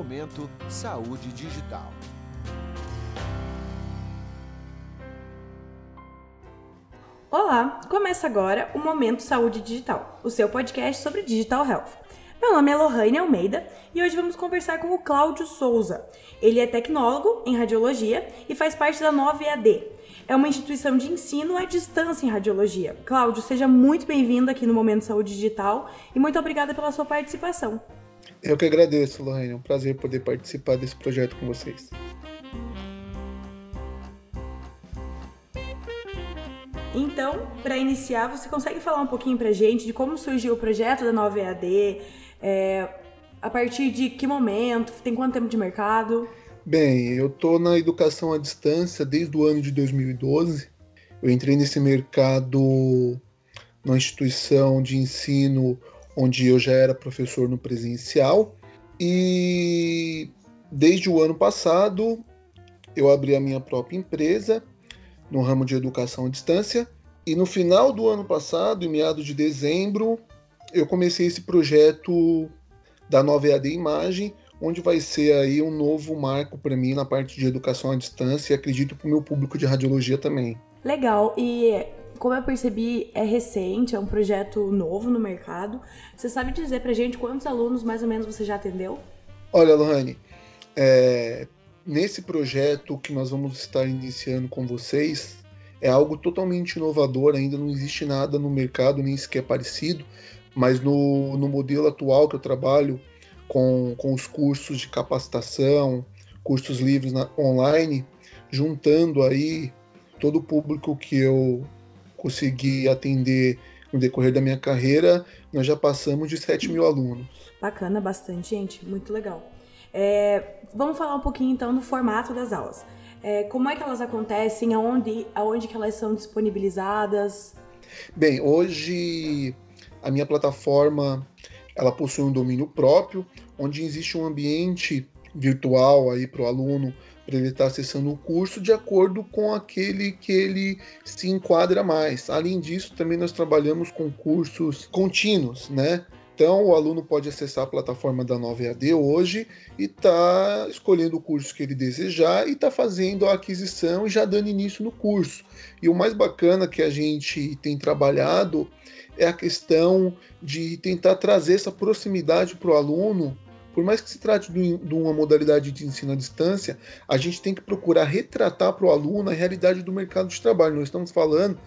Momento Saúde Digital. Olá, começa agora o Momento Saúde Digital, o seu podcast sobre Digital Health. Meu nome é Lohane Almeida e hoje vamos conversar com o Cláudio Souza. Ele é tecnólogo em radiologia e faz parte da 9AD. É uma instituição de ensino à distância em radiologia. Cláudio, seja muito bem-vindo aqui no Momento Saúde Digital e muito obrigada pela sua participação. Eu que agradeço, Lorraine. É um prazer poder participar desse projeto com vocês. Então, para iniciar, você consegue falar um pouquinho para gente de como surgiu o projeto da Nova EAD? É, a partir de que momento? Tem quanto tempo de mercado? Bem, eu estou na educação à distância desde o ano de 2012. Eu entrei nesse mercado numa instituição de ensino onde eu já era professor no presencial e desde o ano passado eu abri a minha própria empresa no ramo de educação à distância e no final do ano passado, em meados de dezembro, eu comecei esse projeto da Nova EAD Imagem, onde vai ser aí um novo marco para mim na parte de educação à distância e acredito para o meu público de radiologia também. Legal. E como eu percebi, é recente, é um projeto novo no mercado. Você sabe dizer pra gente quantos alunos mais ou menos você já atendeu? Olha, Lohane, é, nesse projeto que nós vamos estar iniciando com vocês, é algo totalmente inovador, ainda não existe nada no mercado, nem sequer parecido, mas no, no modelo atual que eu trabalho, com, com os cursos de capacitação, cursos livres na, online, juntando aí todo o público que eu consegui atender no decorrer da minha carreira, nós já passamos de 7 mil alunos. Bacana, bastante, gente, muito legal. É, vamos falar um pouquinho então do formato das aulas. É, como é que elas acontecem? Aonde, aonde que elas são disponibilizadas? Bem, hoje a minha plataforma ela possui um domínio próprio, onde existe um ambiente virtual aí para o aluno para ele estar tá acessando o curso de acordo com aquele que ele se enquadra mais. Além disso, também nós trabalhamos com cursos contínuos, né? Então, o aluno pode acessar a plataforma da Nova EAD hoje e tá escolhendo o curso que ele desejar e tá fazendo a aquisição e já dando início no curso. E o mais bacana que a gente tem trabalhado é a questão de tentar trazer essa proximidade para o aluno por mais que se trate de uma modalidade de ensino à distância, a gente tem que procurar retratar para o aluno a realidade do mercado de trabalho. Nós estamos falando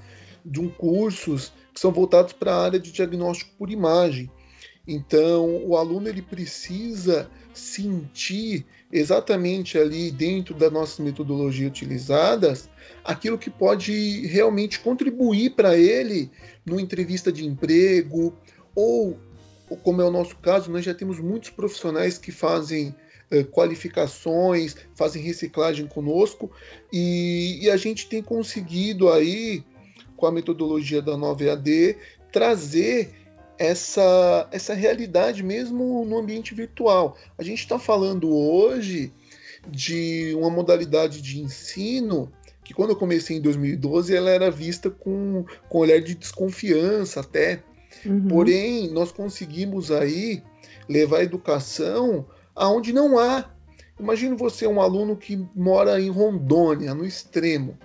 de um cursos que são voltados para a área de diagnóstico por imagem. Então, o aluno ele precisa sentir exatamente ali dentro das nossas metodologias utilizadas aquilo que pode realmente contribuir para ele numa entrevista de emprego ou como é o nosso caso, nós já temos muitos profissionais que fazem eh, qualificações, fazem reciclagem conosco e, e, a gente tem conseguido aí, com a metodologia da Nova EAD, trazer essa, essa realidade mesmo no ambiente virtual. A gente está falando hoje de uma modalidade de ensino que quando eu comecei em 2012 ela era vista com, com olhar de desconfiança até Uhum. Porém, nós conseguimos aí levar a educação aonde não há. Imagine você um aluno que mora em Rondônia, no extremo,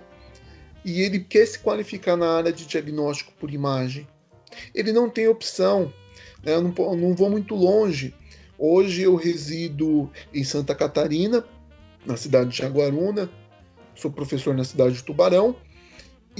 e ele quer se qualificar na área de diagnóstico por imagem. Ele não tem opção. Né? Eu não, não vou muito longe. Hoje eu resido em Santa Catarina, na cidade de Jaguaruna. Sou professor na cidade de Tubarão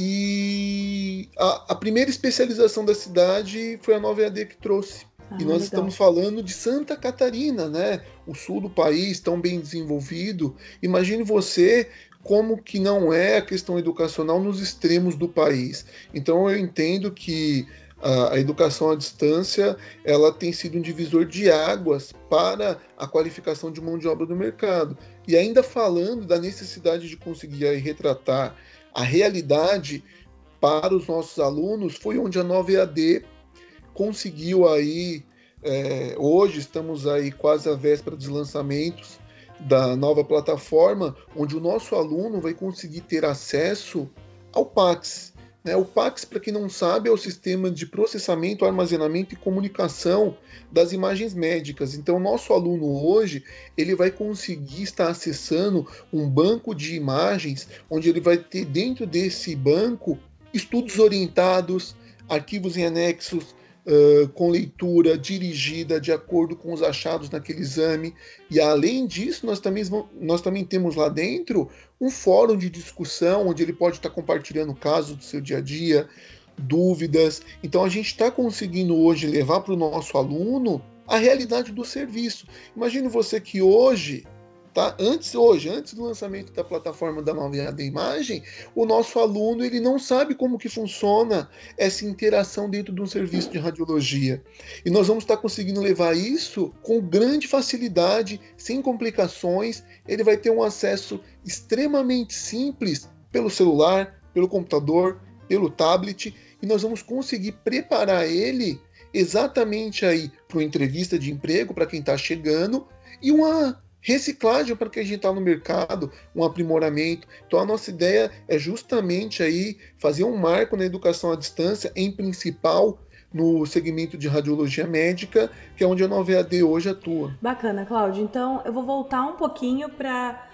e a, a, primeira especialização da cidade foi a Nova EAD que trouxe. Ah, e nós legal. estamos falando de Santa Catarina, né? O sul do país, tão bem desenvolvido. Imagine você como que não é a questão educacional nos extremos do país. Então eu entendo que a, a educação à distância ela tem sido um divisor de águas para a qualificação de mão de obra do mercado. E ainda falando da necessidade de conseguir retratar a realidade para os nossos alunos foi onde a Nova EAD conseguiu aí, é, hoje estamos aí quase à véspera dos lançamentos da nova plataforma, onde o nosso aluno vai conseguir ter acesso ao PAX? O PAX, para quem não sabe, é o sistema de processamento, armazenamento e comunicação das imagens médicas. Então, nosso aluno hoje ele vai conseguir estar acessando um banco de imagens, onde ele vai ter dentro desse banco estudos orientados, arquivos em anexos, Uh, com leitura dirigida de acordo com os achados naquele exame. E além disso, nós também, nós também temos lá dentro um fórum de discussão onde ele pode estar compartilhando casos do seu dia a dia, dúvidas. Então a gente está conseguindo hoje levar para o nosso aluno a realidade do serviço. Imagine você que hoje Tá? Antes, hoje, antes do lançamento da plataforma da EAD Imagem, o nosso aluno ele não sabe como que funciona essa interação dentro de um serviço de radiologia. E nós vamos estar conseguindo levar isso com grande facilidade, sem complicações. Ele vai ter um acesso extremamente simples pelo celular, pelo computador, pelo tablet, e nós vamos conseguir preparar ele exatamente aí para uma entrevista de emprego para quem está chegando e uma reciclagem para que a gente está no mercado, um aprimoramento. Então a nossa ideia é justamente aí fazer um marco na educação à distância, em principal no segmento de radiologia médica, que é onde a Nova EAD hoje atua. Bacana, Cláudio. Então eu vou voltar um pouquinho para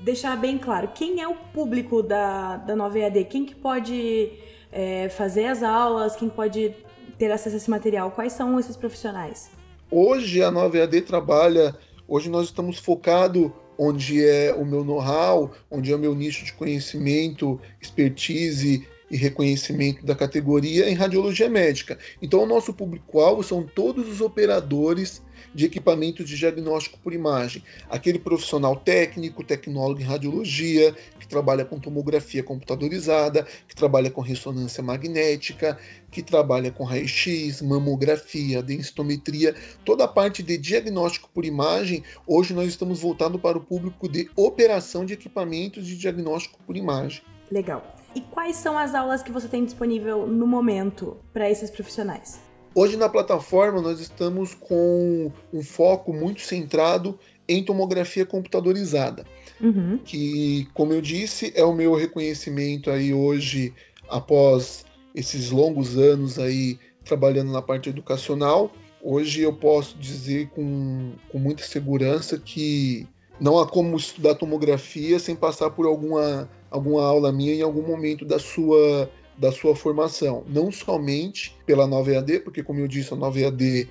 deixar bem claro quem é o público da, da Nova EAD, quem que pode é, fazer as aulas, quem pode ter acesso a esse material, quais são esses profissionais? Hoje a Nova EAD trabalha Hoje nós estamos focados onde é o meu know-how, onde é o meu nicho de conhecimento, expertise e reconhecimento da categoria em radiologia médica. Então, o nosso público-alvo são todos os operadores de equipamentos de diagnóstico por imagem. Aquele profissional técnico, tecnólogo em radiologia, que trabalha com tomografia computadorizada, que trabalha com ressonância magnética, que trabalha com raio-x, mamografia, densitometria, toda a parte de diagnóstico por imagem. Hoje nós estamos voltando para o público de operação de equipamentos de diagnóstico por imagem. Legal. E quais são as aulas que você tem disponível no momento para esses profissionais? Hoje na plataforma nós estamos com um foco muito centrado em tomografia computadorizada, uhum. que, como eu disse, é o meu reconhecimento aí hoje após esses longos anos aí trabalhando na parte educacional. Hoje eu posso dizer com, com muita segurança que não há como estudar tomografia sem passar por alguma, alguma aula minha em algum momento da sua da sua formação, não somente pela Nova EAD, porque como eu disse, a Nova EAD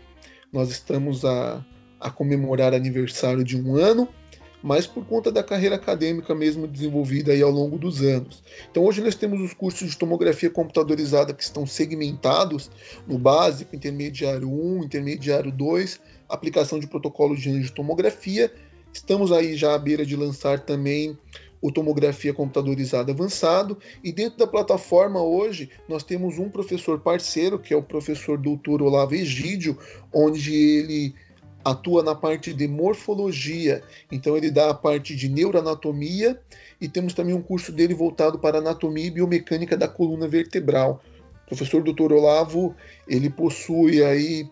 nós estamos a, a comemorar aniversário de um ano, mas por conta da carreira acadêmica mesmo desenvolvida aí ao longo dos anos. Então hoje nós temos os cursos de tomografia computadorizada que estão segmentados no básico, intermediário 1, intermediário 2, aplicação de protocolos de tomografia. Estamos aí já à beira de lançar também o tomografia computadorizada avançado e dentro da plataforma hoje nós temos um professor parceiro que é o professor doutor Olavo Egídio, onde ele atua na parte de morfologia, então ele dá a parte de neuroanatomia e temos também um curso dele voltado para anatomia e biomecânica da coluna vertebral. O professor Dr. Olavo, ele possui aí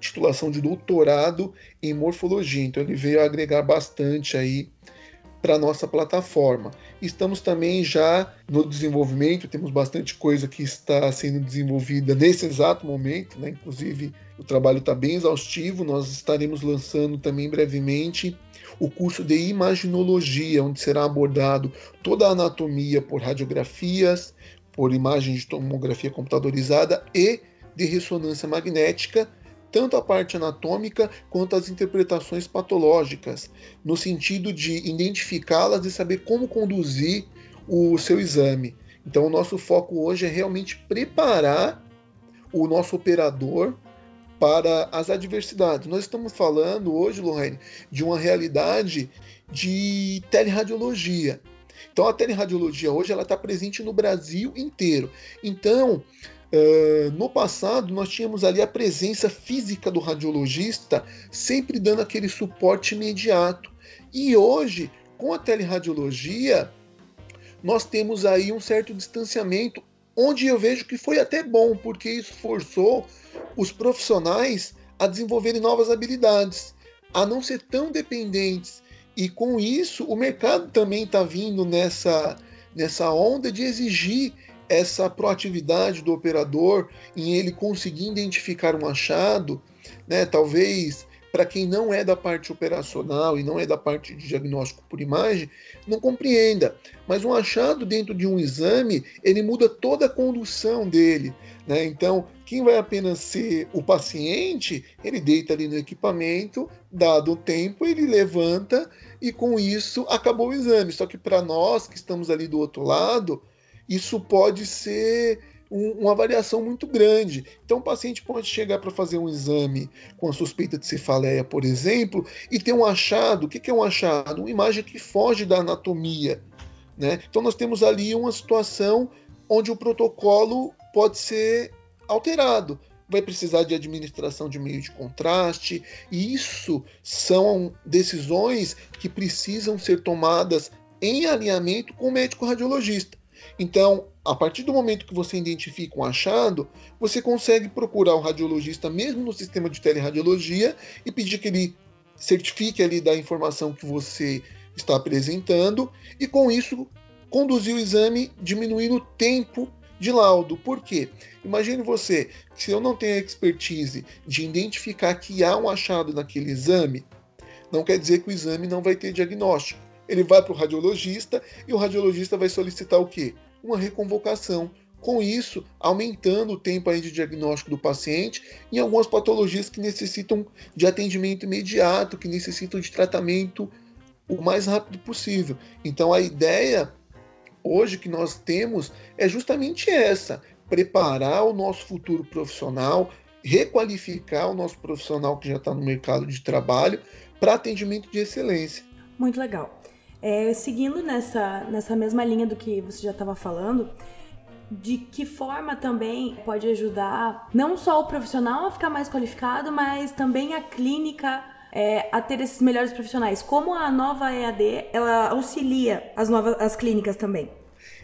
titulação de doutorado em morfologia, então ele veio agregar bastante aí para nossa plataforma. Estamos também já no desenvolvimento, temos bastante coisa que está sendo desenvolvida nesse exato momento, né? inclusive o trabalho está bem exaustivo. Nós estaremos lançando também brevemente o curso de imaginologia, onde será abordado toda a anatomia por radiografias, por imagens de tomografia computadorizada e de ressonância magnética tanto a parte anatômica quanto as interpretações patológicas, no sentido de identificá-las e saber como conduzir o seu exame. Então, o nosso foco hoje é realmente preparar o nosso operador para as adversidades. Nós estamos falando hoje, Lorraine, de uma realidade de teleradiologia. Então, a teleradiologia hoje ela está presente no Brasil inteiro. Então, Uh, no passado, nós tínhamos ali a presença física do radiologista, sempre dando aquele suporte imediato. E hoje, com a teleradiologia, nós temos aí um certo distanciamento, onde eu vejo que foi até bom, porque isso forçou os profissionais a desenvolverem novas habilidades, a não ser tão dependentes. E com isso, o mercado também está vindo nessa, nessa onda de exigir essa proatividade do operador em ele conseguir identificar um achado, né, talvez para quem não é da parte operacional e não é da parte de diagnóstico por imagem, não compreenda. Mas um achado dentro de um exame, ele muda toda a condução dele. Né? Então, quem vai apenas ser o paciente, ele deita ali no equipamento, dado o tempo, ele levanta e com isso acabou o exame. Só que para nós que estamos ali do outro lado, isso pode ser um, uma variação muito grande. Então, o paciente pode chegar para fazer um exame com a suspeita de cefaleia, por exemplo, e ter um achado. O que é um achado? Uma imagem que foge da anatomia. Né? Então, nós temos ali uma situação onde o protocolo pode ser alterado. Vai precisar de administração de meio de contraste, e isso são decisões que precisam ser tomadas em alinhamento com o médico radiologista. Então, a partir do momento que você identifica um achado, você consegue procurar o radiologista mesmo no sistema de teleradiologia e pedir que ele certifique ali da informação que você está apresentando e com isso conduzir o exame diminuindo o tempo de laudo. Por quê? Imagine você, se eu não tenho a expertise de identificar que há um achado naquele exame, não quer dizer que o exame não vai ter diagnóstico. Ele vai para o radiologista e o radiologista vai solicitar o quê? Uma reconvocação. Com isso, aumentando o tempo de diagnóstico do paciente em algumas patologias que necessitam de atendimento imediato, que necessitam de tratamento o mais rápido possível. Então a ideia hoje que nós temos é justamente essa: preparar o nosso futuro profissional, requalificar o nosso profissional que já está no mercado de trabalho para atendimento de excelência. Muito legal. É, seguindo nessa, nessa mesma linha do que você já estava falando, de que forma também pode ajudar não só o profissional a ficar mais qualificado, mas também a clínica é, a ter esses melhores profissionais? Como a nova EAD ela auxilia as novas as clínicas também?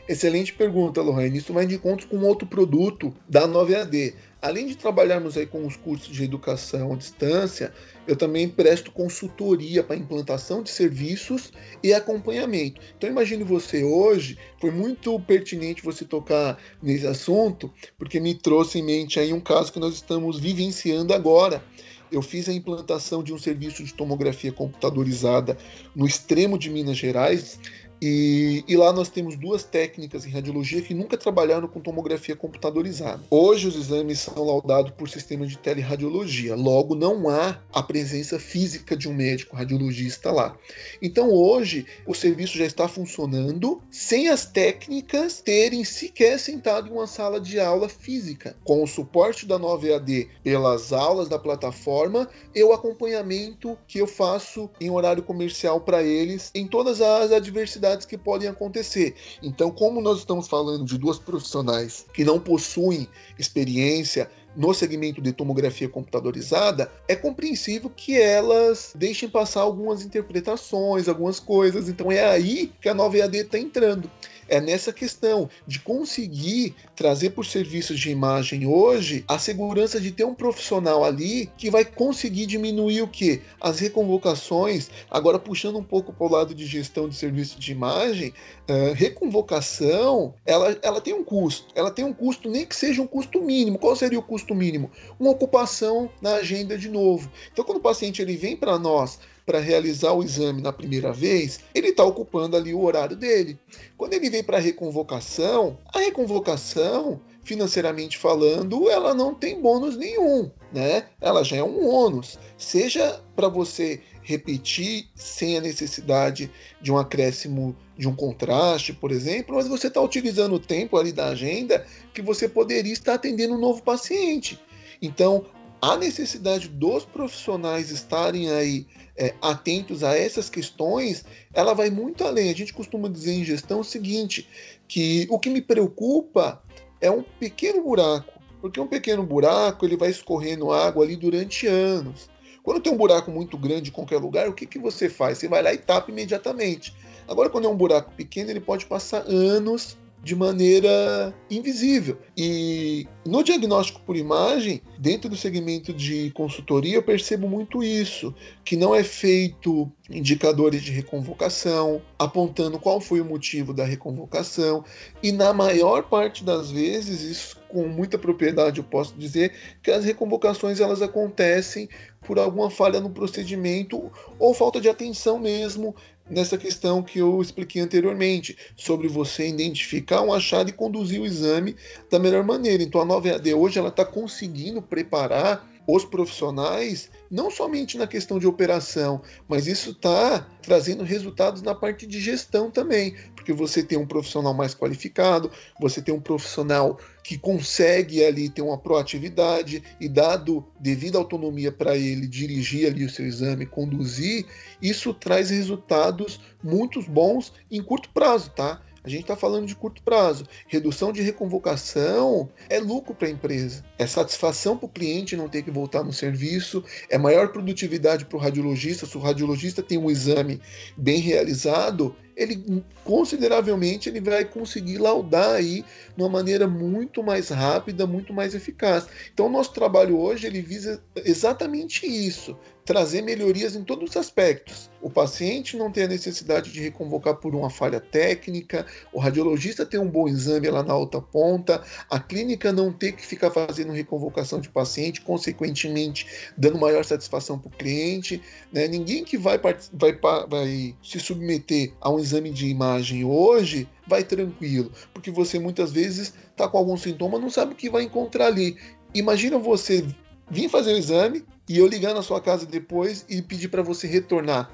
Excelente pergunta, Lohane. Isso vai de encontro com outro produto da Nova EAD. Além de trabalharmos aí com os cursos de educação à distância, eu também presto consultoria para implantação de serviços e acompanhamento. Então imagine você hoje, foi muito pertinente você tocar nesse assunto, porque me trouxe em mente aí um caso que nós estamos vivenciando agora eu fiz a implantação de um serviço de tomografia computadorizada no extremo de Minas Gerais e, e, lá nós temos duas técnicas em radiologia que nunca trabalharam com tomografia computadorizada. Hoje os exames são laudados por sistema de teleradiologia, logo não há a presença física de um médico radiologista lá. Então hoje o serviço já está funcionando sem as técnicas terem sequer sentado em uma sala de aula física. Com o suporte da nova EAD pelas aulas da plataforma e o acompanhamento que eu faço em horário comercial para eles em todas as adversidades que podem acontecer. Então, como nós estamos falando de duas profissionais que não possuem experiência no segmento de tomografia computadorizada, é compreensível que elas deixem passar algumas interpretações, algumas coisas. Então é aí que a nova EAD está entrando é nessa questão de conseguir trazer por serviços de imagem hoje a segurança de ter um profissional ali que vai conseguir diminuir o que? As reconvocações, agora puxando um pouco para o lado de gestão de serviço de imagem, uh, reconvocação, ela, ela tem um custo. Ela tem um custo, nem que seja um custo mínimo. Qual seria o custo mínimo? Uma ocupação na agenda de novo. Então, quando o paciente ele vem para nós para realizar o exame na primeira vez, ele está ocupando ali o horário dele. Quando ele vem para a reconvocação, a reconvocação, financeiramente falando, ela não tem bônus nenhum, né? Ela já é um ônus. Seja para você repetir sem a necessidade de um acréscimo de um contraste, por exemplo, mas você está utilizando o tempo ali da agenda que você poderia estar atendendo um novo paciente. Então, a necessidade dos profissionais estarem aí é, atentos a essas questões, ela vai muito além. A gente costuma dizer em gestão o seguinte, que o que me preocupa é um pequeno buraco, porque um pequeno buraco ele vai escorrendo água ali durante anos. Quando tem um buraco muito grande em qualquer lugar, o que, que você faz? Você vai lá e tapa imediatamente. Agora, quando é um buraco pequeno, ele pode passar anos de maneira invisível. E no diagnóstico por imagem, dentro do segmento de consultoria, eu percebo muito isso, que não é feito indicadores de reconvocação, apontando qual foi o motivo da reconvocação, e na maior parte das vezes, isso com muita propriedade eu posso dizer, que as reconvocações elas acontecem por alguma falha no procedimento ou falta de atenção mesmo nessa questão que eu expliquei anteriormente, sobre você identificar um achado e conduzir o exame da melhor maneira. Então a nova EAD hoje ela está conseguindo preparar os profissionais não somente na questão de operação, mas isso está trazendo resultados na parte de gestão também, porque você tem um profissional mais qualificado, você tem um profissional que consegue ali ter uma proatividade e dado devida autonomia para ele dirigir ali o seu exame, conduzir, isso traz resultados muito bons em curto prazo, tá? A gente está falando de curto prazo. Redução de reconvocação é lucro para a empresa. É satisfação para o cliente não ter que voltar no serviço. É maior produtividade para o radiologista. Se o radiologista tem um exame bem realizado, ele consideravelmente ele vai conseguir laudar aí de uma maneira muito mais rápida, muito mais eficaz. Então, nosso trabalho hoje ele visa exatamente isso, trazer melhorias em todos os aspectos. O paciente não tem a necessidade de reconvocar por uma falha técnica, o radiologista tem um bom exame lá na outra ponta, a clínica não ter que ficar fazendo reconvocação de paciente, consequentemente dando maior satisfação para o cliente. Né? Ninguém que vai, vai, vai se submeter a um exame de imagem hoje vai tranquilo, porque você muitas vezes está com algum sintoma, não sabe o que vai encontrar ali. Imagina você vir fazer o exame e eu ligar na sua casa depois e pedir para você retornar.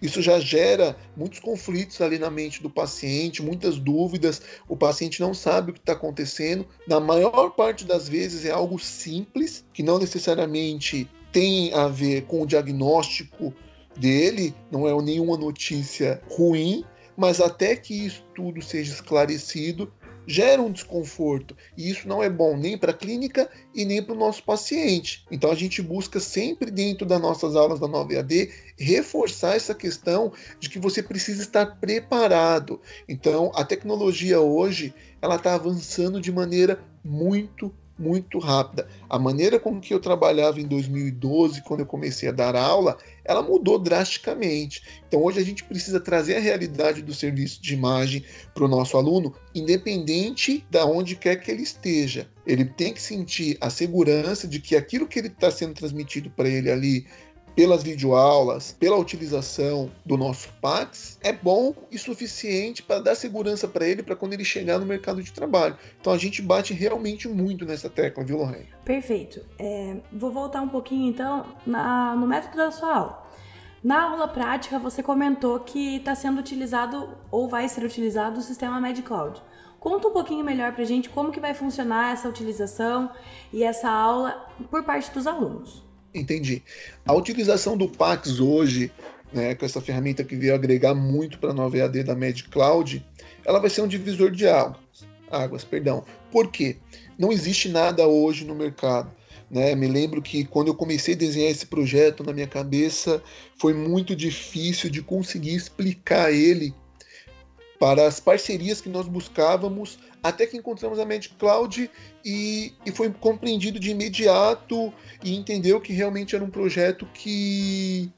Isso já gera muitos conflitos ali na mente do paciente, muitas dúvidas. O paciente não sabe o que está acontecendo. Na maior parte das vezes é algo simples, que não necessariamente tem a ver com o diagnóstico dele, não é nenhuma notícia ruim, mas até que isso tudo seja esclarecido, gera um desconforto. E isso não é bom nem para a clínica e nem para o nosso paciente. Então a gente busca sempre dentro das nossas aulas da 9AD reforçar essa questão de que você precisa estar preparado. Então a tecnologia hoje ela está avançando de maneira muito muito rápida. A maneira como que eu trabalhava em 2012, quando eu comecei a dar aula, ela mudou drasticamente. Então hoje a gente precisa trazer a realidade do serviço de imagem para o nosso aluno, independente de onde quer que ele esteja. Ele tem que sentir a segurança de que aquilo que ele está sendo transmitido para ele ali pelas videoaulas, pela utilização do nosso Pax, é bom e suficiente para dar segurança para ele para quando ele chegar no mercado de trabalho. Então a gente bate realmente muito nessa tecla, viu, Lorraine? Perfeito. É, vou voltar um pouquinho então na, no método da sua aula. Na aula prática, você comentou que está sendo utilizado ou vai ser utilizado o sistema MedCloud. Conta um pouquinho melhor para gente como que vai funcionar essa utilização e essa aula por parte dos alunos. Entendi. A utilização do Pax hoje, né, com essa ferramenta que veio agregar muito para a nova EAD da MedCloud, ela vai ser um divisor de águas. Águas, perdão. Por quê? Não existe nada hoje no mercado. Né? Me lembro que quando eu comecei a desenhar esse projeto na minha cabeça, foi muito difícil de conseguir explicar ele para as parcerias que nós buscávamos até que encontramos a Magic Cloud e, e foi compreendido de imediato e entendeu que realmente era um projeto que,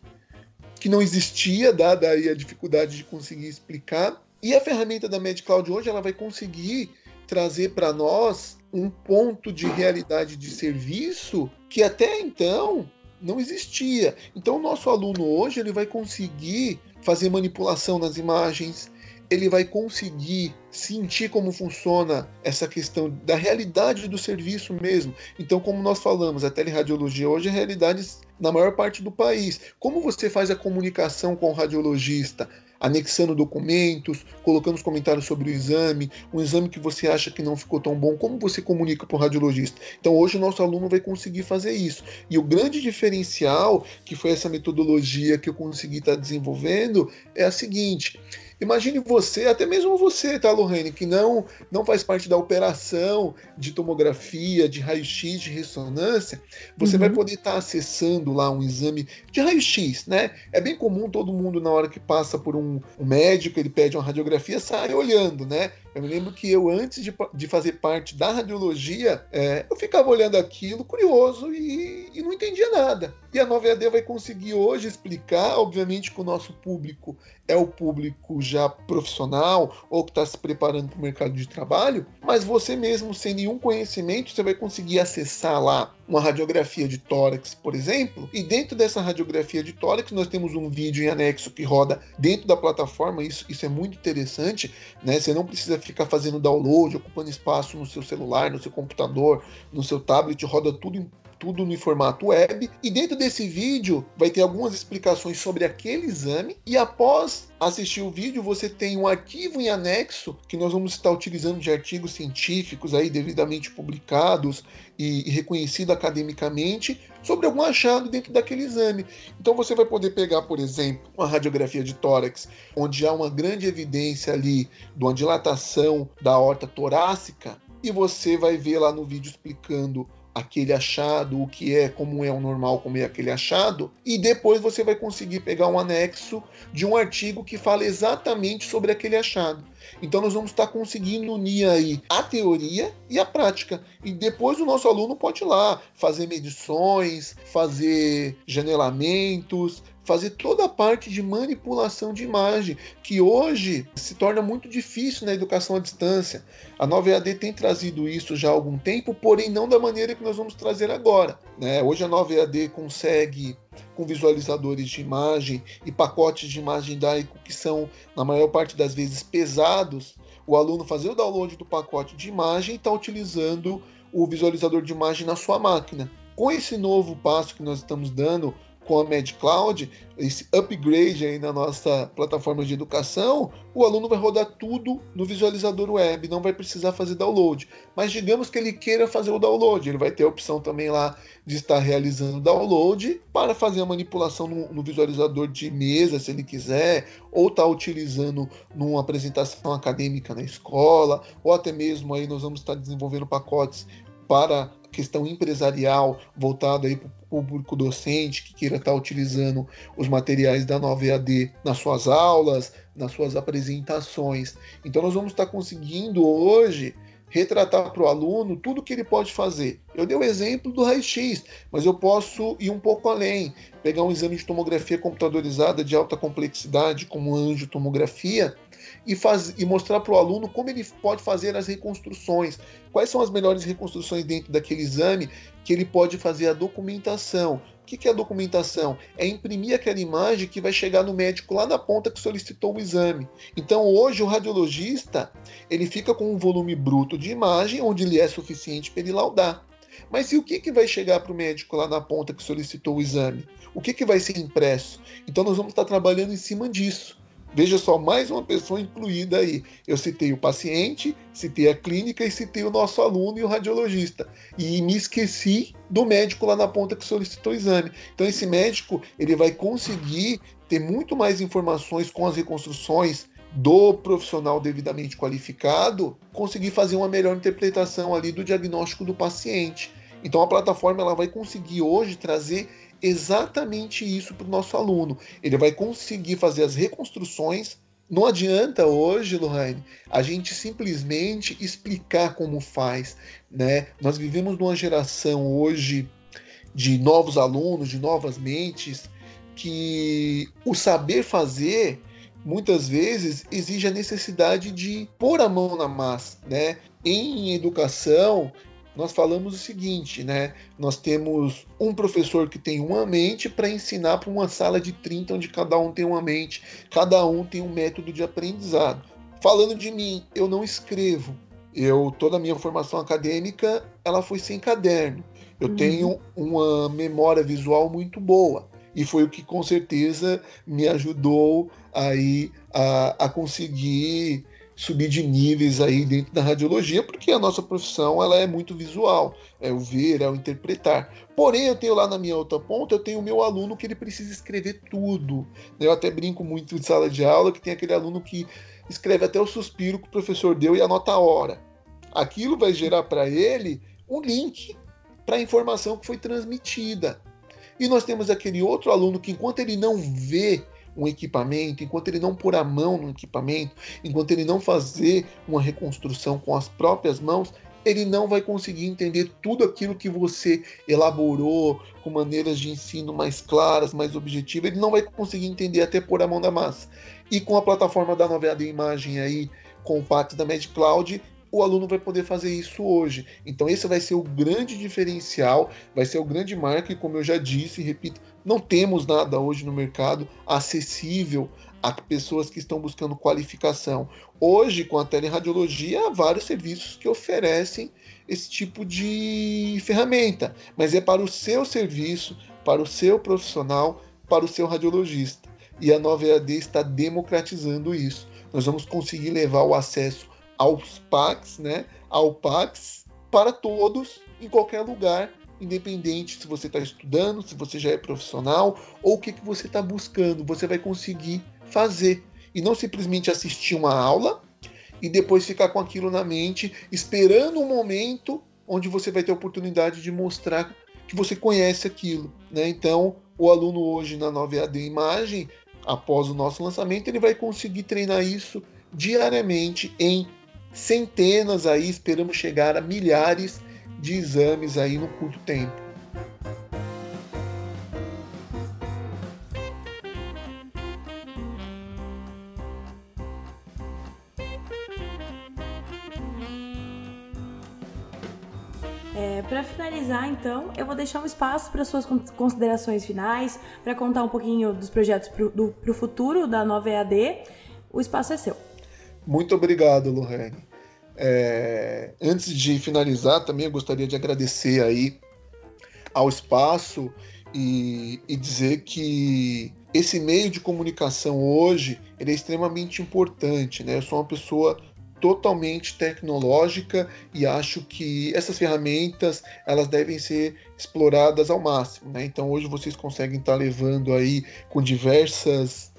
que não existia, dada aí a dificuldade de conseguir explicar. E a ferramenta da Magic Cloud hoje ela vai conseguir trazer para nós um ponto de realidade de serviço que até então não existia. Então o nosso aluno hoje ele vai conseguir fazer manipulação nas imagens, ele vai conseguir sentir como funciona essa questão da realidade do serviço mesmo. Então, como nós falamos, a teleradiologia hoje é realidade na maior parte do país. Como você faz a comunicação com o radiologista? Anexando documentos, colocando os comentários sobre o exame, um exame que você acha que não ficou tão bom, como você comunica para o radiologista? Então, hoje o nosso aluno vai conseguir fazer isso. E o grande diferencial, que foi essa metodologia que eu consegui estar desenvolvendo, é a seguinte: Imagine você, até mesmo você, tá, Lorraine, que não, não faz parte da operação de tomografia, de raio-x, de ressonância, você uhum. vai poder estar tá acessando lá um exame de raio-x, né? É bem comum todo mundo, na hora que passa por um, um médico, ele pede uma radiografia, sai olhando, né? Eu me lembro que eu, antes de, de fazer parte da radiologia, é, eu ficava olhando aquilo curioso e, e, não entendia nada. E a Nova EAD vai conseguir hoje explicar, obviamente que o nosso público é o público já profissional ou que está se preparando para o mercado de trabalho, mas você mesmo, sem nenhum conhecimento, você vai conseguir acessar lá uma radiografia de tórax, por exemplo, e dentro dessa radiografia de tórax nós temos um vídeo em anexo que roda dentro da plataforma, isso, isso é muito interessante, né? Você não precisa ficar fazendo download, ocupando espaço no seu celular, no seu computador, no seu tablet, roda tudo em tudo no formato web. E dentro desse vídeo vai ter algumas explicações sobre aquele exame. E após assistir o vídeo, você tem um arquivo em anexo que nós vamos estar utilizando de artigos científicos aí devidamente publicados e, reconhecido academicamente sobre algum achado dentro daquele exame. Então você vai poder pegar, por exemplo, uma radiografia de tórax, onde há uma grande evidência ali de uma dilatação da horta torácica, e você vai ver lá no vídeo explicando aquele achado, o que é, como é o normal, como é aquele achado, e depois você vai conseguir pegar um anexo de um artigo que fala exatamente sobre aquele achado. Então nós vamos estar conseguindo unir aí a teoria e a prática. E depois o nosso aluno pode ir lá fazer medições, fazer janelamentos, fazer toda a parte de manipulação de imagem, que hoje se torna muito difícil na educação à distância. A nova EAD tem trazido isso já há algum tempo, porém não da maneira que nós vamos trazer agora. Né? Hoje a nova EAD consegue, com visualizadores de imagem e pacotes de imagem DAICO que são, na maior parte das vezes, pesados, o aluno fazer o download do pacote de imagem e está utilizando o visualizador de imagem na sua máquina. Com esse novo passo que nós estamos dando com a MedCloud, esse upgrade aí na nossa plataforma de educação, o aluno vai rodar tudo no visualizador web, não vai precisar fazer download. Mas digamos que ele queira fazer o download, ele vai ter a opção também lá de estar realizando download para fazer a manipulação no, no visualizador de mesa, se ele quiser, ou estar tá utilizando numa apresentação acadêmica na escola, ou até mesmo aí nós vamos estar desenvolvendo pacotes para questão empresarial voltada aí para o público docente que queira estar utilizando os materiais da nova EAD nas suas aulas, nas suas apresentações. Então nós vamos estar conseguindo hoje retratar para o aluno tudo que ele pode fazer. Eu dei o exemplo do raio-x, mas eu posso ir um pouco além, pegar um exame de tomografia computadorizada de alta complexidade, como angiotomografia, e, faz, e mostrar para o aluno como ele pode fazer as reconstruções, quais são as melhores reconstruções dentro daquele exame que ele pode fazer a documentação. O que, que é a documentação? É imprimir aquela imagem que vai chegar no médico lá na ponta que solicitou o exame. Então hoje o radiologista ele fica com um volume bruto de imagem onde ele é suficiente para ele laudar. Mas e o que, que vai chegar para o médico lá na ponta que solicitou o exame? O que, que vai ser impresso? Então nós vamos estar trabalhando em cima disso. Veja só, mais uma pessoa incluída aí. Eu citei o paciente, citei a clínica e citei o nosso aluno e o radiologista. E me esqueci do médico lá na ponta que solicitou o exame. Então esse médico, ele vai conseguir ter muito mais informações com as reconstruções do profissional devidamente qualificado, conseguir fazer uma melhor interpretação ali do diagnóstico do paciente. Então a plataforma ela vai conseguir hoje trazer exatamente isso para o nosso aluno. Ele vai conseguir fazer as reconstruções. Não adianta hoje, Lohane, a gente simplesmente explicar como faz. Né? Nós vivemos numa geração hoje de novos alunos, de novas mentes, que o saber fazer muitas vezes exige a necessidade de pôr a mão na massa, né? Em educação, nós falamos o seguinte, né? Nós temos um professor que tem uma mente para ensinar para uma sala de 30 onde cada um tem uma mente, cada um tem um método de aprendizado. Falando de mim, eu não escrevo. Eu toda a minha formação acadêmica, ela foi sem caderno. Eu uhum. tenho uma memória visual muito boa e foi o que com certeza me ajudou aí a, a conseguir subir de níveis aí dentro da radiologia, porque a nossa profissão ela é muito visual, é o ver, é o interpretar. Porém, eu tenho lá na minha outra ponta, eu tenho o meu aluno que ele precisa escrever tudo. Eu até brinco muito de sala de aula que tem aquele aluno que escreve até o suspiro que o professor deu e anota a hora. Aquilo vai gerar para ele um link para a informação que foi transmitida. E nós temos aquele outro aluno que, enquanto ele não vê um equipamento, enquanto ele não pôr a mão no equipamento, enquanto ele não fazer uma reconstrução com as próprias mãos, ele não vai conseguir entender tudo aquilo que você elaborou com maneiras de ensino mais claras, mais objetivas, ele não vai conseguir entender até pôr a mão na massa. E com a plataforma da Nova AD Imagem aí, com o pacto da MedCloud, o aluno vai poder fazer isso hoje. Então esse vai ser o grande diferencial, vai ser o grande marco, e como eu já disse e repito, não temos nada hoje no mercado acessível a pessoas que estão buscando qualificação. Hoje, com a teleradiologia, há vários serviços que oferecem esse tipo de ferramenta, mas é para o seu serviço, para o seu profissional, para o seu radiologista. E a Nova EAD está democratizando isso. Nós vamos conseguir levar o acesso aos PACs, né, ao PACs, para todos, em qualquer lugar, independente se você está estudando, se você já é profissional ou o que, que você está buscando, você vai conseguir fazer. E não simplesmente assistir uma aula e depois ficar com aquilo na mente, esperando um momento onde você vai ter a oportunidade de mostrar que você conhece aquilo. Né? Então, o aluno hoje na 9AD Imagem, após o nosso lançamento, ele vai conseguir treinar isso diariamente em centenas aí, esperamos chegar a milhares de exames aí no curto tempo. É, para finalizar, então, eu vou deixar um espaço para suas considerações finais, para contar um pouquinho dos projetos para o futuro da nova EAD. O espaço é seu. Muito obrigado, Lohane. É, antes de finalizar, também eu gostaria de agradecer aí ao espaço e, e dizer que esse meio de comunicação hoje é extremamente importante. Né? Eu sou uma pessoa totalmente tecnológica e acho que essas ferramentas elas devem ser exploradas ao máximo. Né? Então hoje vocês conseguem estar levando aí com diversas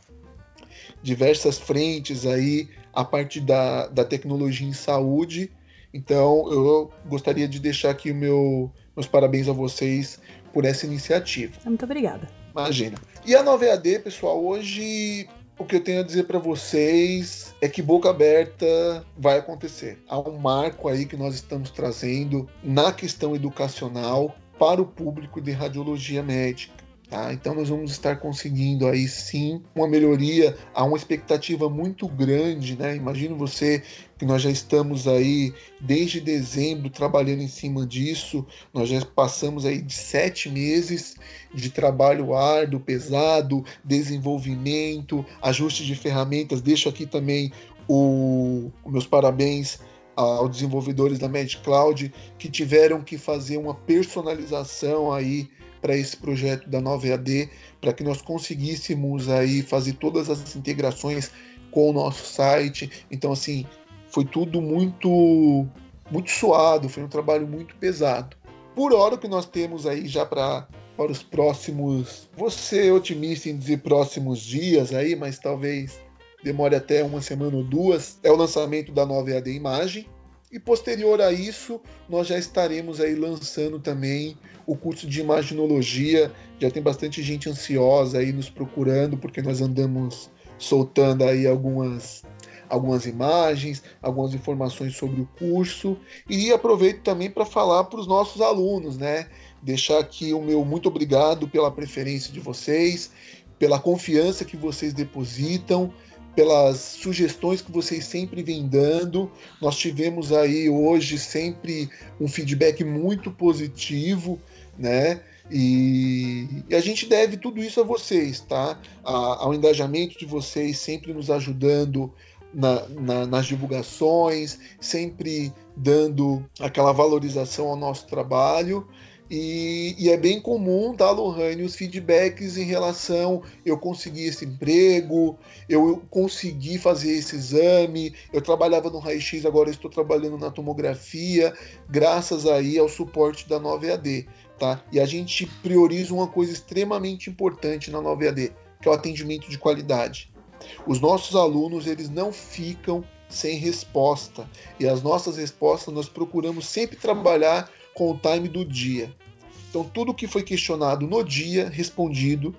diversas frentes aí a parte da, da tecnologia em saúde. Então, eu gostaria de deixar aqui o meu, meus parabéns a vocês por essa iniciativa. Muito obrigada. Imagina. E a Nova EAD, pessoal, hoje o que eu tenho a dizer para vocês é que boca aberta vai acontecer. Há um marco aí que nós estamos trazendo na questão educacional para o público de radiologia médica. Tá? Então nós vamos estar conseguindo aí sim uma melhoria, há uma expectativa muito grande, né? Imagino você que nós já estamos aí desde dezembro trabalhando em cima disso, nós já passamos aí de sete meses de trabalho árduo, pesado, desenvolvimento, ajuste de ferramentas. Deixo aqui também o, meus parabéns aos desenvolvedores da MedCloud que tiveram que fazer uma personalização aí para esse projeto da Nova EAD, para que nós conseguíssemos aí fazer todas as integrações com o nosso site. Então, assim, foi tudo muito muito suado, foi um trabalho muito pesado. Por hora, o que nós temos aí já para para os próximos, vou ser otimista em dizer próximos dias aí, mas talvez demore até uma semana ou duas, é o lançamento da nova EAD Imagem. E posterior a isso, nós já estaremos aí lançando também o curso de imaginologia. Já tem bastante gente ansiosa aí nos procurando, porque nós andamos soltando aí algumas algumas imagens, algumas informações sobre o curso e aproveito também para falar para os nossos alunos, né? Deixar aqui o meu muito obrigado pela preferência de vocês, pela confiança que vocês depositam, pelas sugestões que vocês sempre vêm dando. Nós tivemos aí hoje sempre um feedback muito positivo né? E, e, a gente deve tudo isso a vocês, tá? A, ao engajamento de vocês, sempre nos ajudando na, na, nas divulgações, sempre dando aquela valorização ao nosso trabalho. E, e, é bem comum, tá, Lohane, os feedbacks em relação eu consegui esse emprego, eu consegui fazer esse exame, eu trabalhava no raio-x, agora estou trabalhando na tomografia, graças aí ao suporte da 9AD, tá? E a gente prioriza uma coisa extremamente importante na 9AD, que é o atendimento de qualidade. Os nossos alunos, eles não ficam sem resposta. E as nossas respostas nós procuramos sempre trabalhar com o time do dia. Então, tudo que foi questionado no dia, respondido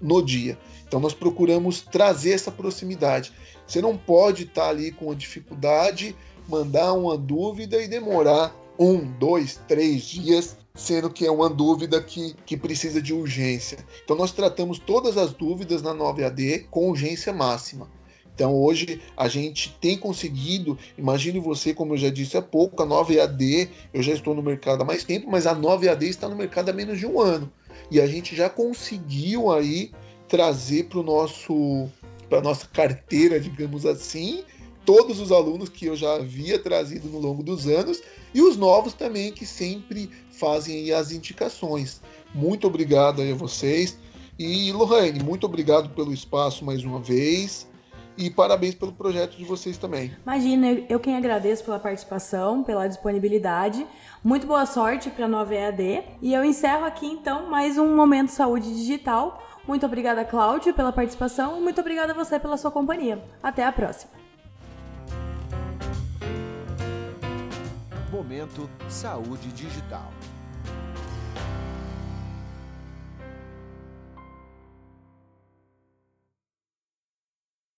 no dia. Então, nós procuramos trazer essa proximidade. Você não pode estar ali com uma dificuldade, mandar uma dúvida e demorar um, dois, três dias, sendo que é uma dúvida que, que precisa de urgência. Então, nós tratamos todas as dúvidas na 9AD com urgência máxima. Então hoje a gente tem conseguido, imagine você, como eu já disse há pouco, a 9AD, eu já estou no mercado há mais tempo, mas a 9AD está no mercado há menos de um ano. E a gente já conseguiu aí trazer para o nosso para nossa carteira, digamos assim, todos os alunos que eu já havia trazido no longo dos anos e os novos também que sempre fazem as indicações. Muito obrigado aí a vocês. E Lohane, muito obrigado pelo espaço mais uma vez. E parabéns pelo projeto de vocês também. Imagina, eu quem agradeço pela participação, pela disponibilidade. Muito boa sorte para a nova EAD. E eu encerro aqui então mais um Momento Saúde Digital. Muito obrigada, Cláudio, pela participação e muito obrigada a você pela sua companhia. Até a próxima. Momento Saúde Digital.